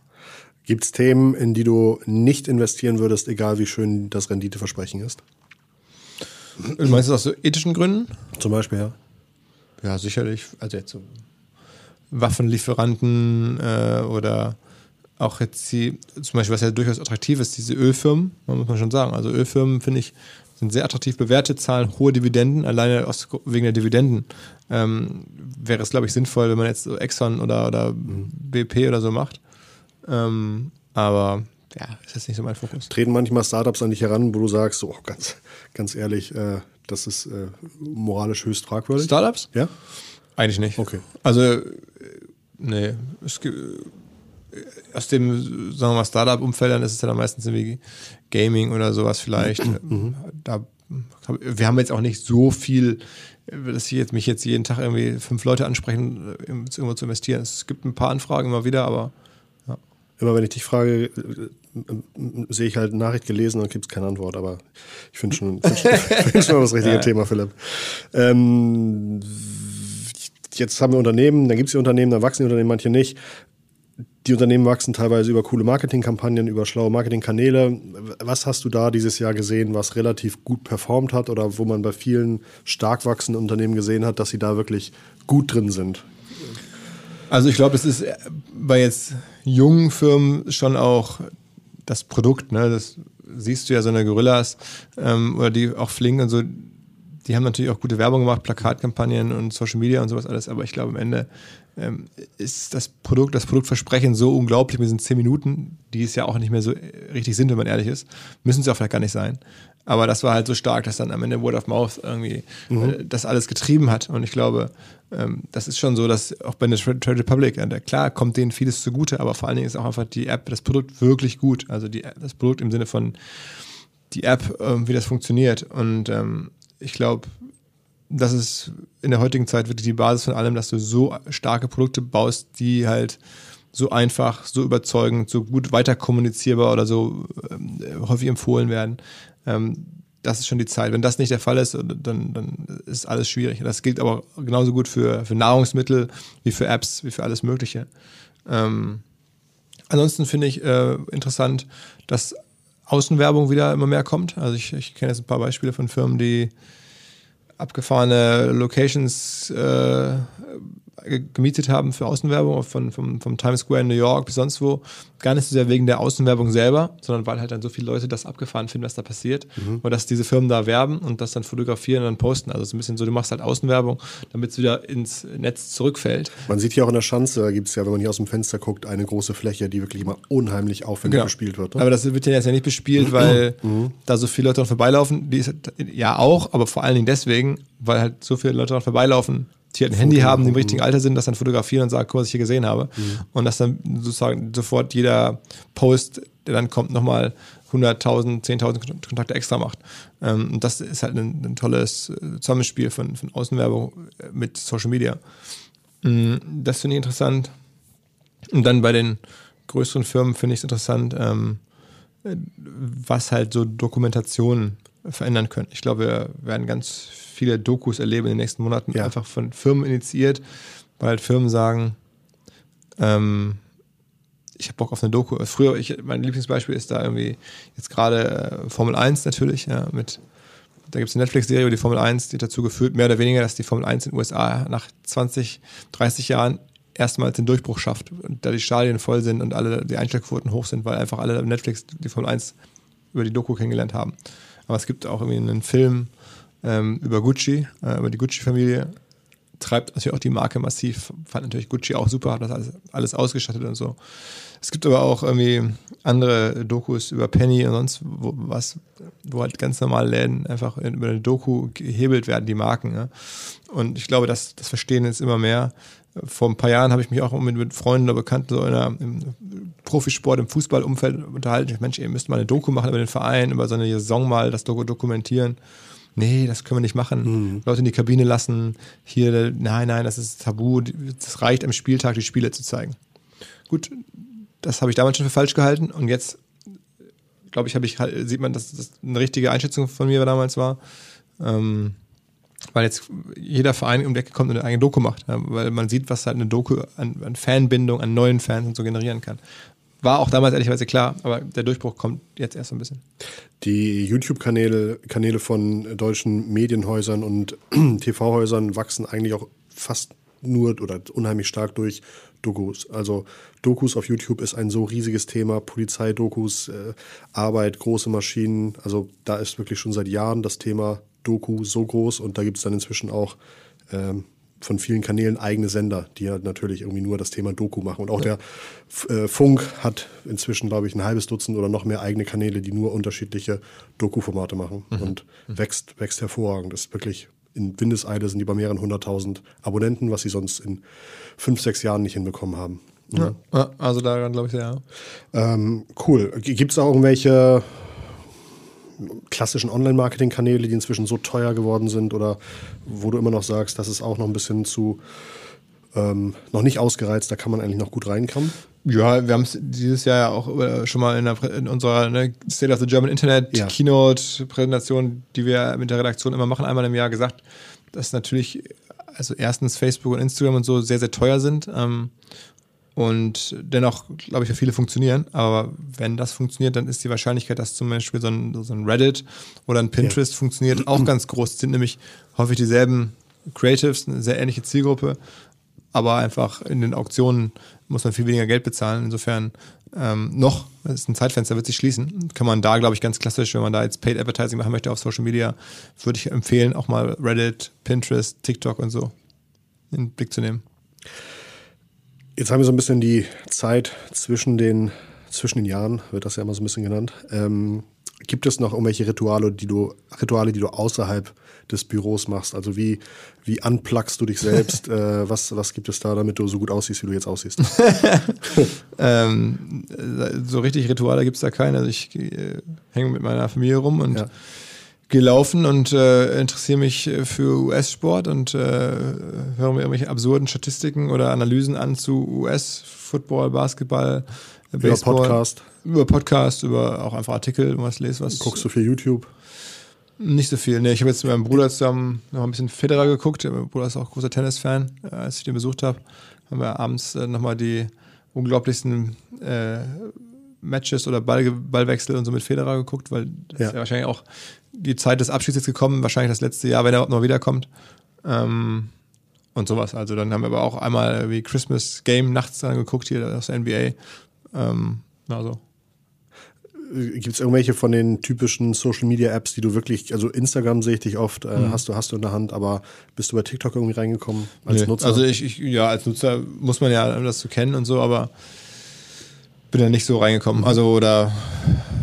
Gibt es Themen, in die du nicht investieren würdest, egal wie schön das Renditeversprechen ist?
Du meinst du aus so ethischen Gründen?
Zum Beispiel, ja.
Ja, sicherlich. Also jetzt so Waffenlieferanten äh, oder auch jetzt die, zum Beispiel, was ja durchaus attraktiv ist, diese Ölfirmen, muss man schon sagen. Also Ölfirmen, finde ich, sind sehr attraktiv bewertet, zahlen hohe Dividenden, alleine aus, wegen der Dividenden. Ähm, wäre es, glaube ich, sinnvoll, wenn man jetzt so Exxon oder, oder mhm. BP oder so macht. Ähm, aber ja, ist jetzt nicht so mein Fokus.
Treten manchmal Startups an dich heran, wo du sagst, oh, ganz, ganz ehrlich, äh, das ist äh, moralisch höchst fragwürdig?
Startups?
Ja.
Eigentlich nicht.
Okay.
Also, äh, nee, es gibt äh, aus dem, sagen wir mal, Startup-Umfeld, dann ist es ja dann meistens irgendwie Gaming oder sowas vielleicht. Mhm. Da, wir haben jetzt auch nicht so viel, dass ich jetzt mich jetzt jeden Tag irgendwie fünf Leute ansprechen, irgendwo zu investieren. Es gibt ein paar Anfragen immer wieder, aber
immer wenn ich dich frage, äh, sehe ich halt Nachricht gelesen und gibt es keine Antwort, aber ich finde schon, find schon, find schon das richtige ja. Thema, Philipp. Ähm, jetzt haben wir Unternehmen, dann gibt es die Unternehmen, dann wachsen die Unternehmen, manche nicht. Die Unternehmen wachsen teilweise über coole Marketingkampagnen, über schlaue Marketingkanäle. Was hast du da dieses Jahr gesehen, was relativ gut performt hat oder wo man bei vielen stark wachsenden Unternehmen gesehen hat, dass sie da wirklich gut drin sind?
Also ich glaube, es ist bei jetzt jungen Firmen schon auch das Produkt, ne? Das siehst du ja so eine Gorillas ähm, oder die auch Fling und so, die haben natürlich auch gute Werbung gemacht, Plakatkampagnen und Social Media und sowas alles, aber ich glaube am Ende ähm, ist das Produkt, das Produktversprechen so unglaublich mit diesen zehn Minuten, die es ja auch nicht mehr so richtig sind, wenn man ehrlich ist, müssen sie auch vielleicht gar nicht sein. Aber das war halt so stark, dass dann am Ende Word of Mouth irgendwie mhm. äh, das alles getrieben hat. Und ich glaube, ähm, das ist schon so, dass auch bei der Trade Republic, äh, klar kommt denen vieles zugute, aber vor allen Dingen ist auch einfach die App, das Produkt wirklich gut. Also die, das Produkt im Sinne von die App, äh, wie das funktioniert. Und ähm, ich glaube, das ist in der heutigen Zeit wirklich die Basis von allem, dass du so starke Produkte baust, die halt so einfach, so überzeugend, so gut weiter kommunizierbar oder so ähm, häufig empfohlen werden. Ähm, das ist schon die Zeit. Wenn das nicht der Fall ist, dann, dann ist alles schwierig. Das gilt aber genauso gut für, für Nahrungsmittel, wie für Apps, wie für alles Mögliche. Ähm, ansonsten finde ich äh, interessant, dass Außenwerbung wieder immer mehr kommt. Also ich, ich kenne jetzt ein paar Beispiele von Firmen, die abgefahrene Locations äh, gemietet haben für Außenwerbung von, vom, vom Times Square in New York bis sonst wo. Gar nicht so sehr wegen der Außenwerbung selber, sondern weil halt dann so viele Leute das abgefahren finden, was da passiert. Mhm. Und dass diese Firmen da werben und das dann fotografieren und dann posten. Also so ein bisschen so, du machst halt Außenwerbung, damit es wieder ins Netz zurückfällt.
Man sieht hier auch in der Schanze, da gibt es ja, wenn man hier aus dem Fenster guckt, eine große Fläche, die wirklich immer unheimlich aufwendig genau. bespielt wird.
Ne? Aber das wird ja jetzt ja nicht bespielt, weil mhm. da so viele Leute dran vorbeilaufen. Die ist, ja auch, aber vor allen Dingen deswegen, weil halt so viele Leute dran vorbeilaufen, die halt ein Handy haben, die im richtigen Alter sind, das dann fotografieren und sagen, guck, was ich hier gesehen habe. Mhm. Und dass dann sozusagen sofort jeder Post, der dann kommt, nochmal 100.000, 10.000 Kontakte extra macht. Ähm, und das ist halt ein, ein tolles äh, Zusammenspiel von, von Außenwerbung äh, mit Social Media. Mm, das finde ich interessant. Und dann bei den größeren Firmen finde ich es interessant, ähm, äh, was halt so Dokumentationen verändern können. Ich glaube, wir werden ganz viele Dokus erleben in den nächsten Monaten, ja. einfach von Firmen initiiert, weil halt Firmen sagen, ähm, ich habe Bock auf eine Doku. Früher, ich, mein Lieblingsbeispiel ist da irgendwie jetzt gerade äh, Formel 1 natürlich, ja, mit da gibt es eine Netflix-Serie über die Formel 1, die dazu geführt, mehr oder weniger, dass die Formel 1 in den USA nach 20, 30 Jahren erstmals den Durchbruch schafft. Und da die Stadien voll sind und alle die Einschlagquoten hoch sind, weil einfach alle Netflix die Formel 1 über die Doku kennengelernt haben. Aber es gibt auch irgendwie einen Film ähm, über Gucci, äh, über die Gucci-Familie. Treibt natürlich auch die Marke massiv. Fand natürlich Gucci auch super, hat das alles, alles ausgestattet und so. Es gibt aber auch irgendwie andere Dokus über Penny und sonst wo, was, wo halt ganz normale Läden einfach über eine Doku gehebelt werden, die Marken. Ne? Und ich glaube, das, das verstehen jetzt immer mehr. Vor ein paar Jahren habe ich mich auch mit, Freunden oder Bekannten so in einer, im Profisport, im Fußballumfeld unterhalten. Mensch, ihr müsst mal eine Doku machen über den Verein, über so eine Saison mal das Doku dokumentieren nee, das können wir nicht machen. Mhm. Leute in die Kabine lassen, hier, nein, nein, das ist tabu, das reicht am Spieltag, die Spiele zu zeigen. Gut, das habe ich damals schon für falsch gehalten und jetzt, glaube ich, habe ich, sieht man, dass das eine richtige Einschätzung von mir damals war. Ähm, weil jetzt jeder Verein um die Ecke kommt und eine eigene Doku macht, weil man sieht, was halt eine Doku an, an Fanbindung, an neuen Fans und so generieren kann. War auch damals ehrlicherweise klar, aber der Durchbruch kommt jetzt erst ein bisschen.
Die YouTube-Kanäle Kanäle von deutschen Medienhäusern und TV-Häusern wachsen eigentlich auch fast nur oder unheimlich stark durch Dokus. Also Dokus auf YouTube ist ein so riesiges Thema. Polizeidokus, äh, Arbeit, große Maschinen. Also da ist wirklich schon seit Jahren das Thema Doku so groß und da gibt es dann inzwischen auch ähm, von vielen Kanälen eigene Sender, die ja natürlich irgendwie nur das Thema Doku machen. Und auch ja. der äh, Funk hat inzwischen, glaube ich, ein halbes Dutzend oder noch mehr eigene Kanäle, die nur unterschiedliche Doku-Formate machen mhm. und mhm. wächst, wächst hervorragend. Das ist wirklich in Windeseile sind die bei mehreren hunderttausend Abonnenten, was sie sonst in fünf, sechs Jahren nicht hinbekommen haben.
Ja, ja also daran glaube ich sehr.
Ähm, cool. Gibt es auch irgendwelche klassischen Online-Marketing-Kanäle, die inzwischen so teuer geworden sind oder wo du immer noch sagst, das ist auch noch ein bisschen zu ähm, noch nicht ausgereizt, da kann man eigentlich noch gut reinkommen?
Ja, wir haben es dieses Jahr ja auch äh, schon mal in, der, in unserer ne, State of the German Internet ja. Keynote-Präsentation, die wir mit der Redaktion immer machen, einmal im Jahr gesagt, dass natürlich, also erstens Facebook und Instagram und so sehr, sehr teuer sind. Ähm, und dennoch, glaube ich, für viele funktionieren. Aber wenn das funktioniert, dann ist die Wahrscheinlichkeit, dass zum Beispiel so ein, so ein Reddit oder ein Pinterest ja. funktioniert, auch ganz groß. Es sind nämlich häufig dieselben Creatives, eine sehr ähnliche Zielgruppe. Aber einfach in den Auktionen muss man viel weniger Geld bezahlen. Insofern ähm, noch, das ist ein Zeitfenster, wird sich schließen. Kann man da, glaube ich, ganz klassisch, wenn man da jetzt Paid Advertising machen möchte auf Social Media, würde ich empfehlen, auch mal Reddit, Pinterest, TikTok und so in den Blick zu nehmen.
Jetzt haben wir so ein bisschen die Zeit zwischen den, zwischen den Jahren, wird das ja immer so ein bisschen genannt. Ähm, gibt es noch irgendwelche Rituale, die du, Rituale, die du außerhalb des Büros machst? Also wie, wie unpluggst du dich selbst? äh, was, was gibt es da, damit du so gut aussiehst, wie du jetzt aussiehst?
ähm, so richtig Rituale gibt es da keine. Also ich äh, hänge mit meiner Familie rum und ja gelaufen und äh, interessiere mich äh, für US-Sport und äh, höre mir irgendwelche absurden Statistiken oder Analysen an zu US-Football, Basketball,
äh, Baseball. Über
Podcast. Über Podcast, über auch einfach Artikel, was lese, was.
Guckst du viel YouTube?
Nicht so viel. Nee, ich habe jetzt mit meinem Bruder zusammen noch ein bisschen Federer geguckt. Mein Bruder ist auch großer Tennisfan. Äh, als ich den besucht habe, haben wir abends äh, nochmal die unglaublichsten äh, Matches oder Ball, Ballwechsel und so mit Federer geguckt, weil das ja. ist ja wahrscheinlich auch die Zeit des Abschieds jetzt gekommen, wahrscheinlich das letzte Jahr, wenn er überhaupt noch wiederkommt. Ähm, und sowas. Also dann haben wir aber auch einmal wie Christmas Game nachts dann geguckt hier aus der NBA. Ähm, also
Gibt es irgendwelche von den typischen Social Media Apps, die du wirklich, also Instagram sehe ich dich oft, äh, mhm. hast du hast du in der Hand, aber bist du bei TikTok irgendwie reingekommen
als nee. Nutzer? Also ich, ich, ja, als Nutzer muss man ja das zu kennen und so, aber bin ja nicht so reingekommen. Also oder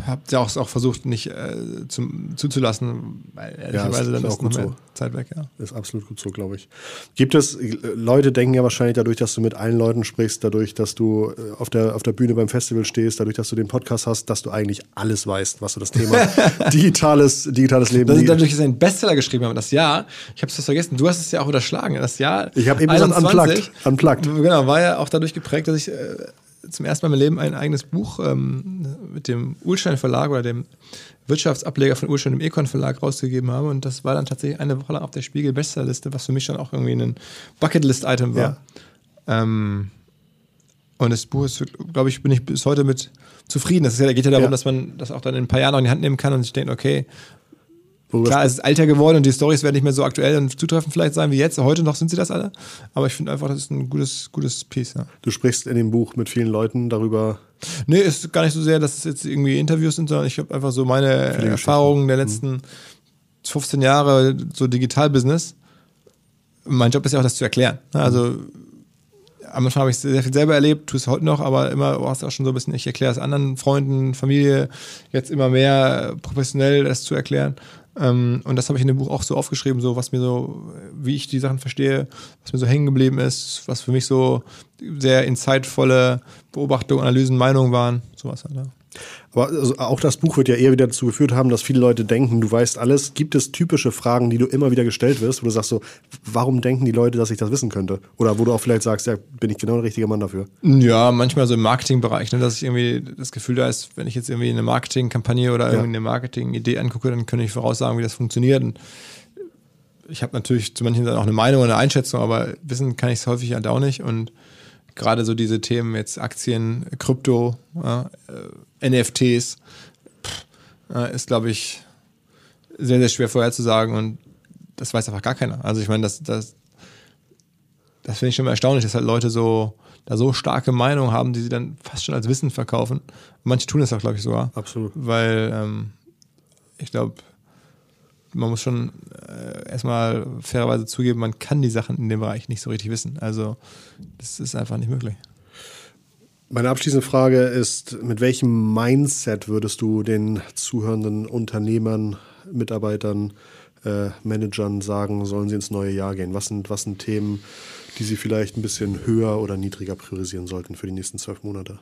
habt ja auch, auch versucht, nicht äh, zum, zuzulassen, weil ehrlicherweise ja, dann ist noch mehr so. Zeit weg. Ja.
Ist absolut gut so, glaube ich. Gibt es, Leute denken ja wahrscheinlich dadurch, dass du mit allen Leuten sprichst, dadurch, dass du äh, auf der, auf der Bühne beim Festival stehst, dadurch, dass du den Podcast hast, dass du eigentlich alles weißt, was du das Thema digitales, digitales Leben
Das ist dadurch, dass ich einen Bestseller geschrieben habe, das Jahr, ich habe es vergessen, du hast es ja auch überschlagen, das Jahr
Ich habe eben 21, gesagt, unplugged, unplugged.
Genau, war ja auch dadurch geprägt, dass ich äh, zum ersten Mal im Leben ein eigenes Buch ähm, mit dem Ulstein Verlag oder dem Wirtschaftsableger von Ulstein, dem Econ Verlag rausgegeben habe. Und das war dann tatsächlich eine Woche lang auf der Spiegel Bestsellerliste, was für mich dann auch irgendwie ein Bucketlist-Item war. Ja. Ähm, und das Buch ist, glaube ich, bin ich bis heute mit zufrieden. Das ist ja, geht ja darum, ja. dass man das auch dann in ein paar Jahren noch in die Hand nehmen kann und sich denkt, okay, Klar, es ist alter geworden und die Stories werden nicht mehr so aktuell und zutreffend vielleicht sein wie jetzt. Heute noch sind sie das alle. Aber ich finde einfach, das ist ein gutes, gutes Piece. Ja.
Du sprichst in dem Buch mit vielen Leuten darüber.
Nee, ist gar nicht so sehr, dass es jetzt irgendwie Interviews sind, sondern ich habe einfach so meine Erfahrungen der mhm. letzten mhm. 15 Jahre, so Digital-Business. Mein Job ist ja auch, das zu erklären. Also am Anfang habe ich sehr viel selber erlebt, tue es heute noch, aber immer war es auch schon so ein bisschen, ich erkläre es anderen Freunden, Familie, jetzt immer mehr professionell das zu erklären. Ähm, und das habe ich in dem Buch auch so aufgeschrieben, so was mir so, wie ich die Sachen verstehe, was mir so hängen geblieben ist, was für mich so sehr insightvolle Beobachtungen, Analysen, Meinungen waren, sowas halt. Ja.
Aber also auch das Buch wird ja eher wieder dazu geführt haben, dass viele Leute denken, du weißt alles. Gibt es typische Fragen, die du immer wieder gestellt wirst, wo du sagst so, warum denken die Leute, dass ich das wissen könnte? Oder wo du auch vielleicht sagst, ja, bin ich genau der richtige Mann dafür?
Ja, manchmal so im Marketingbereich, ne, dass ich irgendwie das Gefühl da ist, wenn ich jetzt irgendwie eine Marketingkampagne oder irgendwie eine Marketingidee angucke, dann kann ich voraussagen, wie das funktioniert. Und ich habe natürlich zu manchen Sachen auch eine Meinung oder eine Einschätzung, aber wissen kann ich es häufig halt auch nicht. Und gerade so diese Themen jetzt Aktien, Krypto, äh, NFTs, pff, äh, ist, glaube ich, sehr, sehr schwer vorherzusagen und das weiß einfach gar keiner. Also ich meine, das, das, das finde ich schon mal erstaunlich, dass halt Leute so da so starke Meinungen haben, die sie dann fast schon als Wissen verkaufen. Und manche tun das auch, glaube ich, sogar.
Absolut.
Weil ähm, ich glaube, man muss schon äh, erstmal fairerweise zugeben, man kann die Sachen in dem Bereich nicht so richtig wissen. Also das ist einfach nicht möglich.
Meine abschließende Frage ist, mit welchem Mindset würdest du den zuhörenden Unternehmern, Mitarbeitern, äh, Managern sagen, sollen sie ins neue Jahr gehen? Was sind, was sind Themen, die sie vielleicht ein bisschen höher oder niedriger priorisieren sollten für die nächsten zwölf Monate?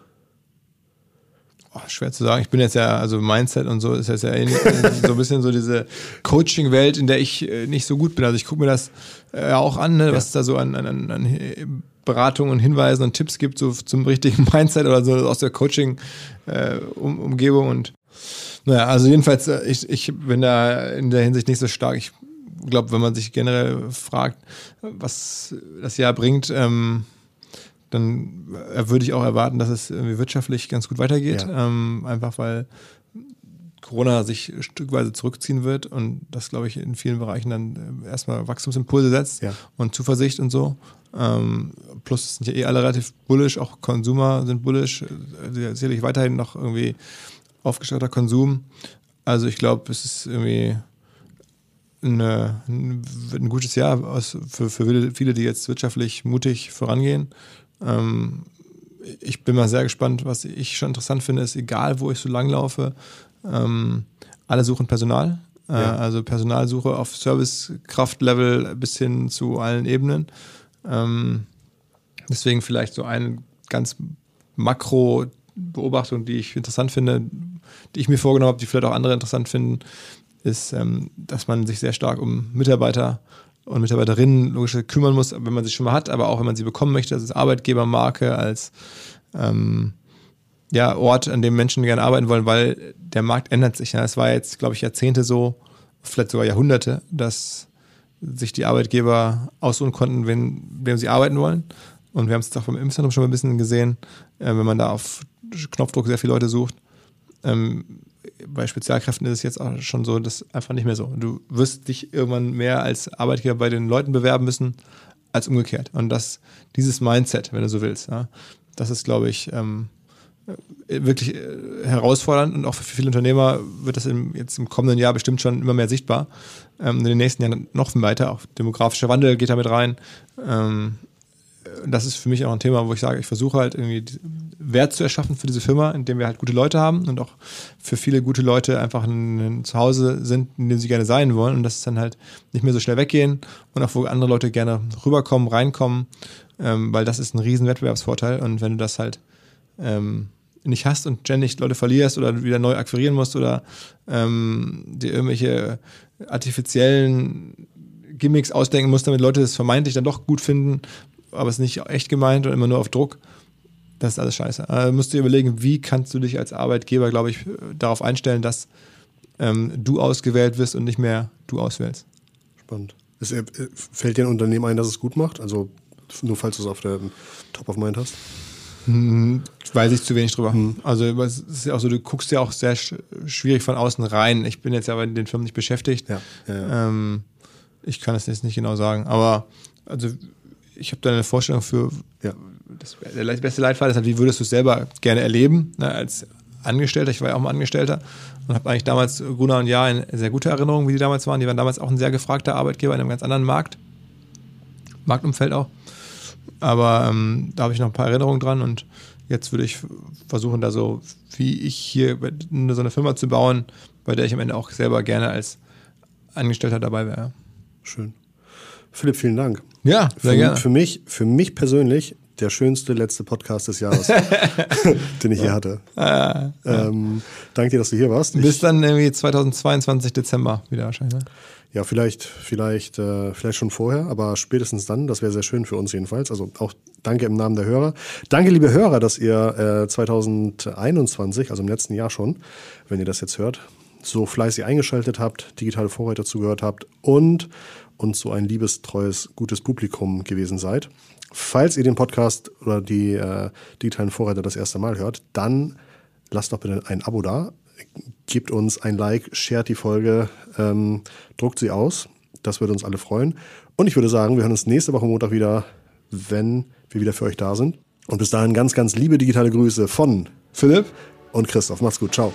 Oh, schwer zu sagen. Ich bin jetzt ja, also Mindset und so ist jetzt ja so ein bisschen so diese Coaching-Welt, in der ich äh, nicht so gut bin. Also ich gucke mir das äh, auch an, ne, was es da so an, an, an Beratungen und Hinweisen und Tipps gibt, so zum richtigen Mindset oder so aus der Coaching-Umgebung. Äh, und naja, also jedenfalls, ich, ich bin da in der Hinsicht nicht so stark. Ich glaube, wenn man sich generell fragt, was das Jahr bringt, ähm, dann würde ich auch erwarten, dass es wirtschaftlich ganz gut weitergeht. Ja. Ähm, einfach weil Corona sich stückweise zurückziehen wird und das, glaube ich, in vielen Bereichen dann äh, erstmal Wachstumsimpulse setzt
ja.
und Zuversicht und so. Ähm, plus sind ja eh alle relativ bullish, auch Konsumer sind bullish, äh, sicherlich weiterhin noch irgendwie aufgestellter Konsum. Also ich glaube, es ist irgendwie eine, ein, ein gutes Jahr aus, für, für viele, die jetzt wirtschaftlich mutig vorangehen. Ähm, ich bin mal sehr gespannt, was ich schon interessant finde, ist, egal wo ich so langlaufe, ähm, alle suchen Personal. Äh, ja. Also Personalsuche auf Servicekraftlevel bis hin zu allen Ebenen. Ähm, deswegen vielleicht so eine ganz Makro-Beobachtung, die ich interessant finde, die ich mir vorgenommen habe, die vielleicht auch andere interessant finden, ist, ähm, dass man sich sehr stark um Mitarbeiter und Mitarbeiterinnen logisch kümmern muss, wenn man sie schon mal hat, aber auch wenn man sie bekommen möchte, als Arbeitgebermarke, als ähm, ja, Ort, an dem Menschen gerne arbeiten wollen, weil der Markt ändert sich. Ja. Es war jetzt, glaube ich, Jahrzehnte so, vielleicht sogar Jahrhunderte, dass sich die Arbeitgeber aussuchen konnten, wen, wem sie arbeiten wollen. Und wir haben es auch beim Impfzentrum schon ein bisschen gesehen, äh, wenn man da auf Knopfdruck sehr viele Leute sucht. Ähm, bei Spezialkräften ist es jetzt auch schon so, dass einfach nicht mehr so. Du wirst dich irgendwann mehr als Arbeitgeber bei den Leuten bewerben müssen, als umgekehrt. Und das, dieses Mindset, wenn du so willst, ja, das ist, glaube ich, ähm, wirklich äh, herausfordernd und auch für viele Unternehmer wird das im, jetzt im kommenden Jahr bestimmt schon immer mehr sichtbar. Ähm, in den nächsten Jahren noch weiter. Auch demografischer Wandel geht damit rein. Ähm, das ist für mich auch ein Thema, wo ich sage, ich versuche halt irgendwie Wert zu erschaffen für diese Firma, indem wir halt gute Leute haben und auch für viele gute Leute einfach ein, Zuhause sind, in dem sie gerne sein wollen und das ist dann halt nicht mehr so schnell weggehen und auch wo andere Leute gerne rüberkommen, reinkommen, ähm, weil das ist ein riesen Wettbewerbsvorteil und wenn du das halt ähm, nicht hast und ständig Leute verlierst oder wieder neu akquirieren musst oder ähm, dir irgendwelche artifiziellen Gimmicks ausdenken musst, damit Leute es vermeintlich dann doch gut finden, aber es ist nicht echt gemeint und immer nur auf Druck. Das ist alles scheiße. Also musst du dir überlegen, wie kannst du dich als Arbeitgeber, glaube ich, darauf einstellen, dass ähm, du ausgewählt wirst und nicht mehr du auswählst.
Spannend. Es, äh, fällt dir ein Unternehmen ein, das es gut macht? Also nur falls du es auf der Top of Mind hast?
Hm, weiß ich zu wenig drüber. Hm. Also es ist ja auch so, du guckst ja auch sehr schwierig von außen rein. Ich bin jetzt ja bei den Firmen nicht beschäftigt. Ja, ja, ja. Ähm, ich kann es jetzt nicht genau sagen. Aber also ich habe da eine Vorstellung für, ja, das, der beste Leitfaden ist halt, wie würdest du es selber gerne erleben, ne, als Angestellter, ich war ja auch mal Angestellter und habe eigentlich damals Gunnar und Ja eine sehr gute Erinnerung, wie die damals waren. Die waren damals auch ein sehr gefragter Arbeitgeber in einem ganz anderen Markt, Marktumfeld auch. Aber ähm, da habe ich noch ein paar Erinnerungen dran und jetzt würde ich versuchen, da so, wie ich hier so eine Firma zu bauen, bei der ich am Ende auch selber gerne als Angestellter dabei wäre.
Schön. Philipp, vielen Dank.
Ja, sehr
für,
gerne.
Für mich, für mich persönlich der schönste letzte Podcast des Jahres, den ich hier hatte. Ah, ja. ähm, danke dir, dass du hier warst.
Bis ich, dann irgendwie 2022 Dezember wieder wahrscheinlich. Ne?
Ja, vielleicht, vielleicht, äh, vielleicht schon vorher, aber spätestens dann. Das wäre sehr schön für uns jedenfalls. Also auch danke im Namen der Hörer. Danke, liebe Hörer, dass ihr äh, 2021, also im letzten Jahr schon, wenn ihr das jetzt hört, so fleißig eingeschaltet habt, digitale Vorreiter zugehört habt und und so ein liebes, treues, gutes Publikum gewesen seid. Falls ihr den Podcast oder die äh, digitalen Vorreiter das erste Mal hört, dann lasst doch bitte ein Abo da, gebt uns ein Like, shared die Folge, ähm, druckt sie aus. Das würde uns alle freuen. Und ich würde sagen, wir hören uns nächste Woche Montag wieder, wenn wir wieder für euch da sind. Und bis dahin ganz, ganz liebe digitale Grüße von
Philipp
und Christoph. Macht's gut. Ciao.